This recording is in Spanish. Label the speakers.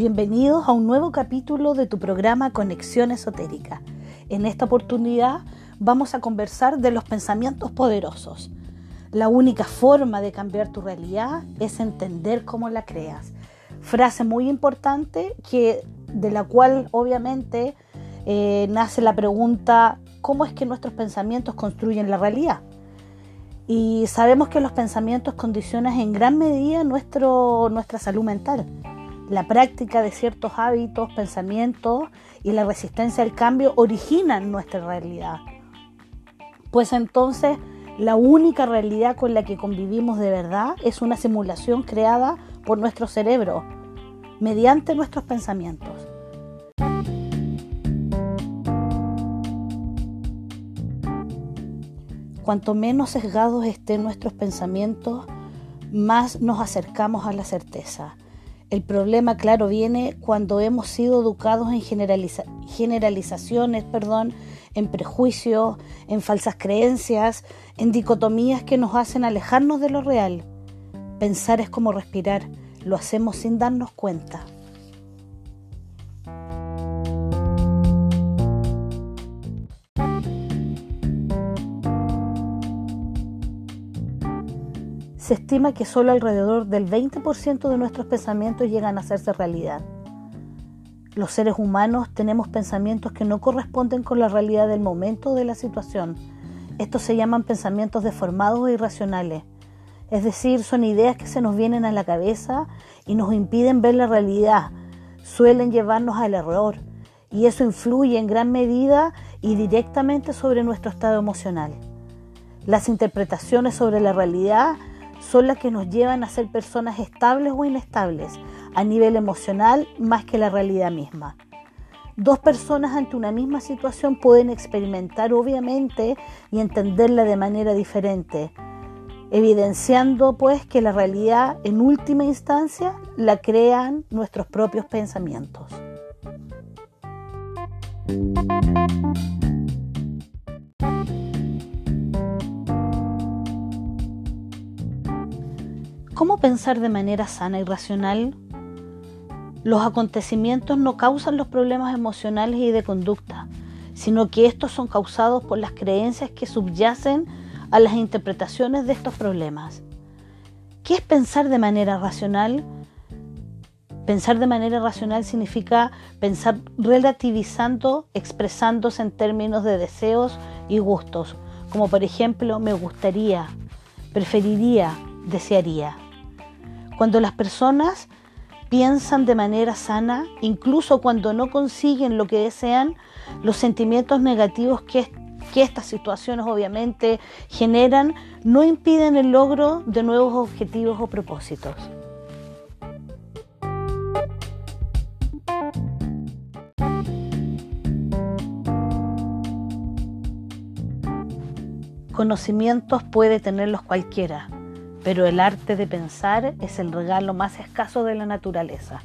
Speaker 1: Bienvenidos a un nuevo capítulo de tu programa Conexión Esotérica. En esta oportunidad vamos a conversar de los pensamientos poderosos. La única forma de cambiar tu realidad es entender cómo la creas. Frase muy importante que de la cual obviamente eh, nace la pregunta ¿cómo es que nuestros pensamientos construyen la realidad? Y sabemos que los pensamientos condicionan en gran medida nuestro, nuestra salud mental la práctica de ciertos hábitos, pensamientos y la resistencia al cambio originan nuestra realidad. Pues entonces la única realidad con la que convivimos de verdad es una simulación creada por nuestro cerebro mediante nuestros pensamientos. Cuanto menos sesgados estén nuestros pensamientos, más nos acercamos a la certeza. El problema, claro, viene cuando hemos sido educados en generalizaciones, perdón, en prejuicios, en falsas creencias, en dicotomías que nos hacen alejarnos de lo real. Pensar es como respirar, lo hacemos sin darnos cuenta. Se estima que solo alrededor del 20% de nuestros pensamientos llegan a hacerse realidad. Los seres humanos tenemos pensamientos que no corresponden con la realidad del momento o de la situación. Estos se llaman pensamientos deformados e irracionales. Es decir, son ideas que se nos vienen a la cabeza y nos impiden ver la realidad. Suelen llevarnos al error y eso influye en gran medida y directamente sobre nuestro estado emocional. Las interpretaciones sobre la realidad son las que nos llevan a ser personas estables o inestables a nivel emocional más que la realidad misma. Dos personas ante una misma situación pueden experimentar obviamente y entenderla de manera diferente, evidenciando pues que la realidad en última instancia la crean nuestros propios pensamientos. ¿Cómo pensar de manera sana y racional? Los acontecimientos no causan los problemas emocionales y de conducta, sino que estos son causados por las creencias que subyacen a las interpretaciones de estos problemas. ¿Qué es pensar de manera racional? Pensar de manera racional significa pensar relativizando, expresándose en términos de deseos y gustos, como por ejemplo me gustaría, preferiría, desearía. Cuando las personas piensan de manera sana, incluso cuando no consiguen lo que desean, los sentimientos negativos que, estas situaciones obviamente generan no impiden el logro de nuevos objetivos o propósitos. Conocimientos puede tenerlos cualquiera, pero el arte de pensar es el regalo más escaso de la naturaleza.